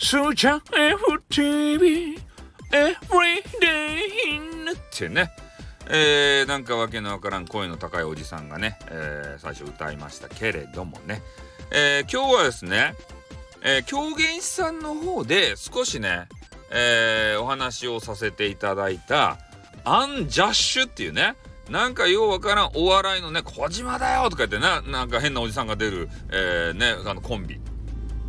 スーちゃん FTV Everyday ってね、えー、なんかわけのわからん声の高いおじさんがね、えー、最初歌いましたけれどもね、えー、今日はですね、えー、狂言師さんの方で少しね、えー、お話をさせていただいたアンジャッシュっていうねなんかようわからんお笑いのね、小島だよとか言ってな、なんか変なおじさんが出る、えー、ね、あのコンビ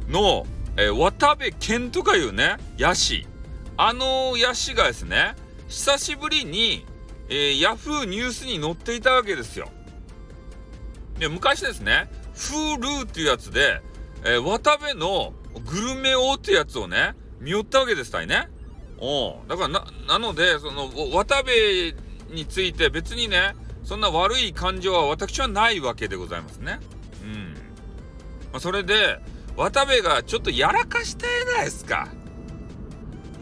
の、えー、渡部健とかいうね、ヤシ。あのヤシがですね、久しぶりに、えー、ヤフーニュースに載っていたわけですよ。で、昔ですね、フールーっていうやつで、えー、渡部のグルメ王ってやつをね、見よったわけですたいね。おだからな、なので、その、渡部について別にねそんな悪い感情は私はないわけでございますね。うん。まあ、それで渡部がちょっとやらかしたやないですか。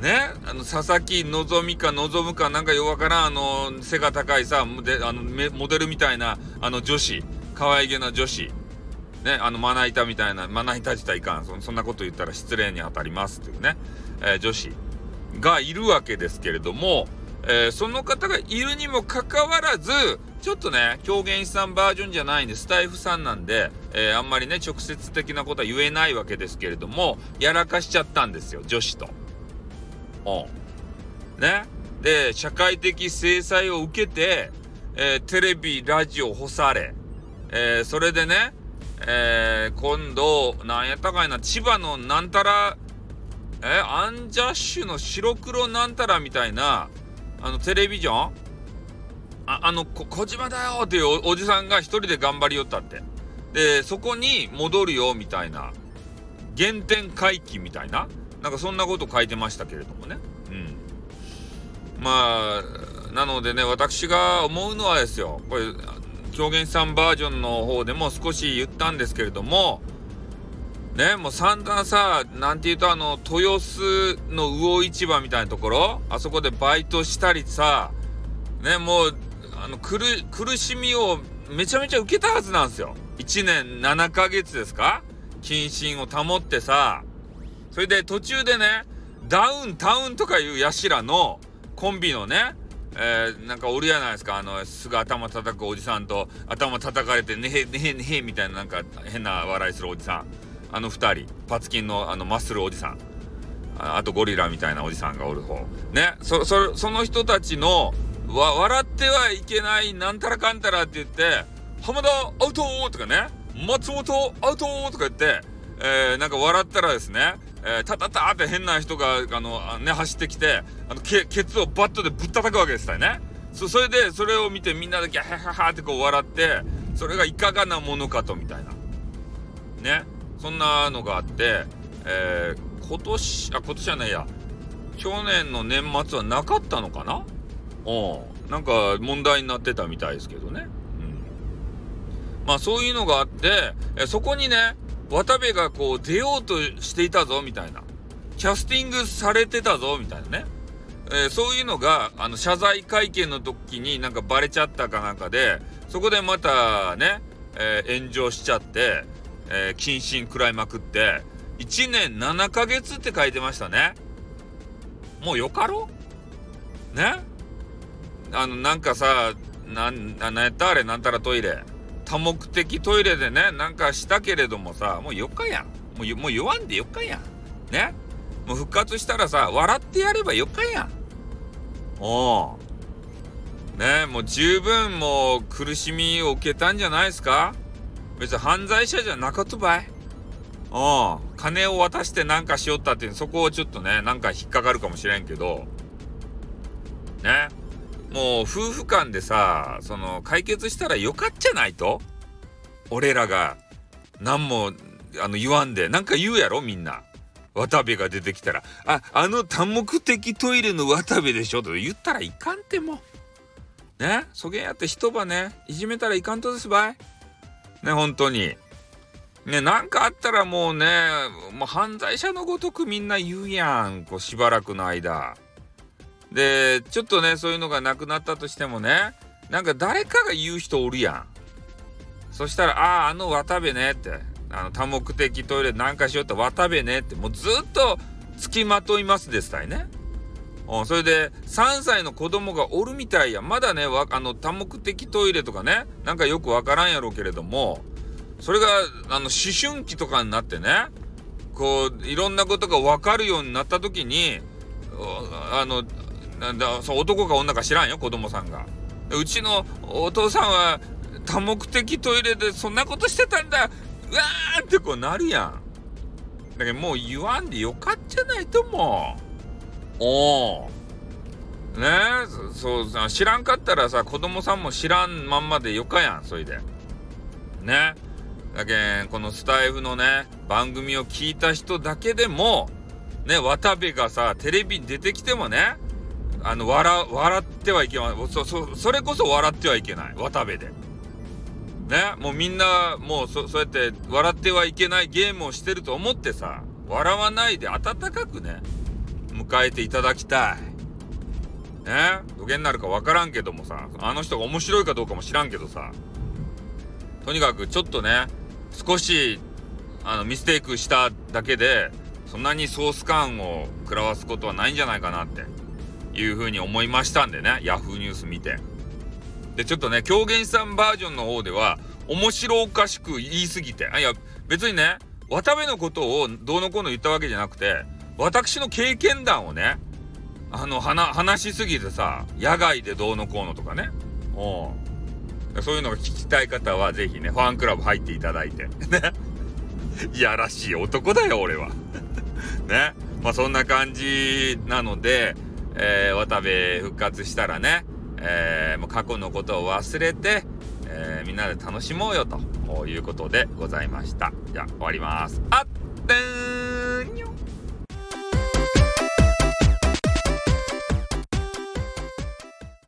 ね？あの佐々木希か望むかなんかよわからんあの背が高いさであのモデルみたいなあの女子。可愛げな女子。ね？あのまな板みたいなまな板自体いかん。そそんなこと言ったら失礼に当たりますっていうね、えー、女子。がいるわけですけれどもえー、その方がいるにもかかわらず、ちょっとね、狂言師さんバージョンじゃないんで、スタイフさんなんで、えー、あんまりね、直接的なことは言えないわけですけれども、やらかしちゃったんですよ、女子と。うん。ね。で、社会的制裁を受けて、えー、テレビ、ラジオ干され、えー、それでね、えー、今度、なんやったかいな、千葉のなんたら、えアンジャッシュの白黒なんたらみたいな、あのテレビジョンああの小島だよっていうおじさんが一人で頑張りよったって。でそこに戻るよみたいな。原点回帰みたいな。なんかそんなこと書いてましたけれどもね。うん。まあなのでね私が思うのはですよ。これ狂言さんバージョンの方でも少し言ったんですけれども。ね、もう散々さ、なんて言うとあの、豊洲の魚市場みたいなところ、あそこでバイトしたりさ、ね、もう、あの、苦、苦しみをめちゃめちゃ受けたはずなんですよ。1年7ヶ月ですか？謹慎を保ってさ、それで途中でね、ダウンタウンとかいうやしらのコンビのね、えー、なんかおるやないですか、あの、すぐ頭叩くおじさんと、頭叩かれて、ねへねへねへみたいななんか変な笑いするおじさん。あの2人。パツキンのあのマッスルおじさん。あとゴリラみたいなおじさんがおる方。ね？そそその人たちのわ笑ってはいけないなんたらかんたらって言って浜田アウトとかね。松本アウトとか言って、えー、なんか笑ったらですね、えー、タタタって変な人があのね走ってきてあのケケツをバットでぶったたくわけですよね。そそれでそれを見てみんなでギャハハハってこう笑ってそれがいかがなものかとみたいな。ね。そんなのがあって、えー、今年、あ、今年はないや、去年の年末はなかったのかな？なんか問題になってたみたいですけどね。うん。まあそういうのがあって、えそこにね、渡部がこう出ようとしていたぞ、みたいな。キャスティングされてたぞ、みたいなね。え、そういうのが、あの、謝罪会見の時になんかバレちゃったかなんかで、そこでまたね、えー、炎上しちゃって、えー、謹慎食らいまくって、1年7ヶ月って書いてましたね。もうよかろねあの、なんかさ、なん、なんやったあれ、なんたらトイレ。多目的トイレでね、なんかしたけれどもさ、もうよかやん。もう、もう言わんでよかやん。ね？もう復活したらさ、笑ってやればよかやん。おう。ね？もう十分もう苦しみを受けたんじゃないですか？別に犯罪者じゃなかったばい。うん。金を渡してなんかしよったっていう、そこをちょっとね、なんか引っかかるかもしれんけど、ね？もう夫婦間でさ、その解決したらよかっちゃないと？俺らが何もあの言わんで、なんか言うやろ？みんな。渡部が出てきたら、あ、あの多目的トイレの渡部でしょ？と言ったらいかんても。ね？そげんやって一晩ね、いじめたらいかんとですばい。ね、本当に。ね、なんかあったらもうね、もう犯罪者のごとくみんな言うやん。こうしばらくの間。で、ちょっとね、そういうのがなくなったとしてもね、なんか誰かが言う人おるやん。そしたら、ああ、あの渡部ねって、あの多目的トイレなんかしようって渡部ねって、もうずっと付きまといますですたいね。うん、それで、3歳の子供がおるみたいや。まだね、あの、多目的トイレとかね、なんかよくわからんやろうけれども、それが、あの、思春期とかになってね、こう、いろんなことがわかるようになった時に、あの、なんだ、そう、男か女か知らんよ、子供さんが。うちのお父さんは多目的トイレでそんなことしてたんだうわーってこうなるやん。だけどもう言わんでよかっちゃないと思う。おお。ねえ、そうさ、知らんかったらさ、子供さんも知らんまんまでよかやん、そいで。ね。だけん、このスタイフのね、番組を聞いた人だけでも、ね、渡部がさ、テレビに出てきてもね、あの、笑、笑ってはいけない。そ、そ、それこそ笑ってはいけない。渡部で。ね、もうみんな、もうそ、そうやって笑ってはいけないゲームをしてると思ってさ、笑わないで温かくね、迎えていただきたい。ねどげになるかわからんけどもさ、あの人が面白いかどうかも知らんけどさ、とにかくちょっとね、少し、あの、ミステイクしただけで、そんなにソース感を食らわすことはないんじゃないかなっていうふうに思いましたんでね、ヤフーニュース見て。で、ちょっとね、狂言師さんバージョンの方では、面白おかしく言いすぎて、あ、いや、別にね、渡部のことをどうのこうの言ったわけじゃなくて、私の経験談をね、あの、話しすぎてさ、野外でどうのこうのとかね。うん。そういうのが聞きたい方は、ぜひね、ファンクラブ入っていただいて。ね。いやらしい男だよ、俺は。ね。まあ、そんな感じなので、えー、渡部復活したらね、えー、もう過去のことを忘れて、えー、みんなで楽しもうよということでございました。じゃあ、終わります。あってー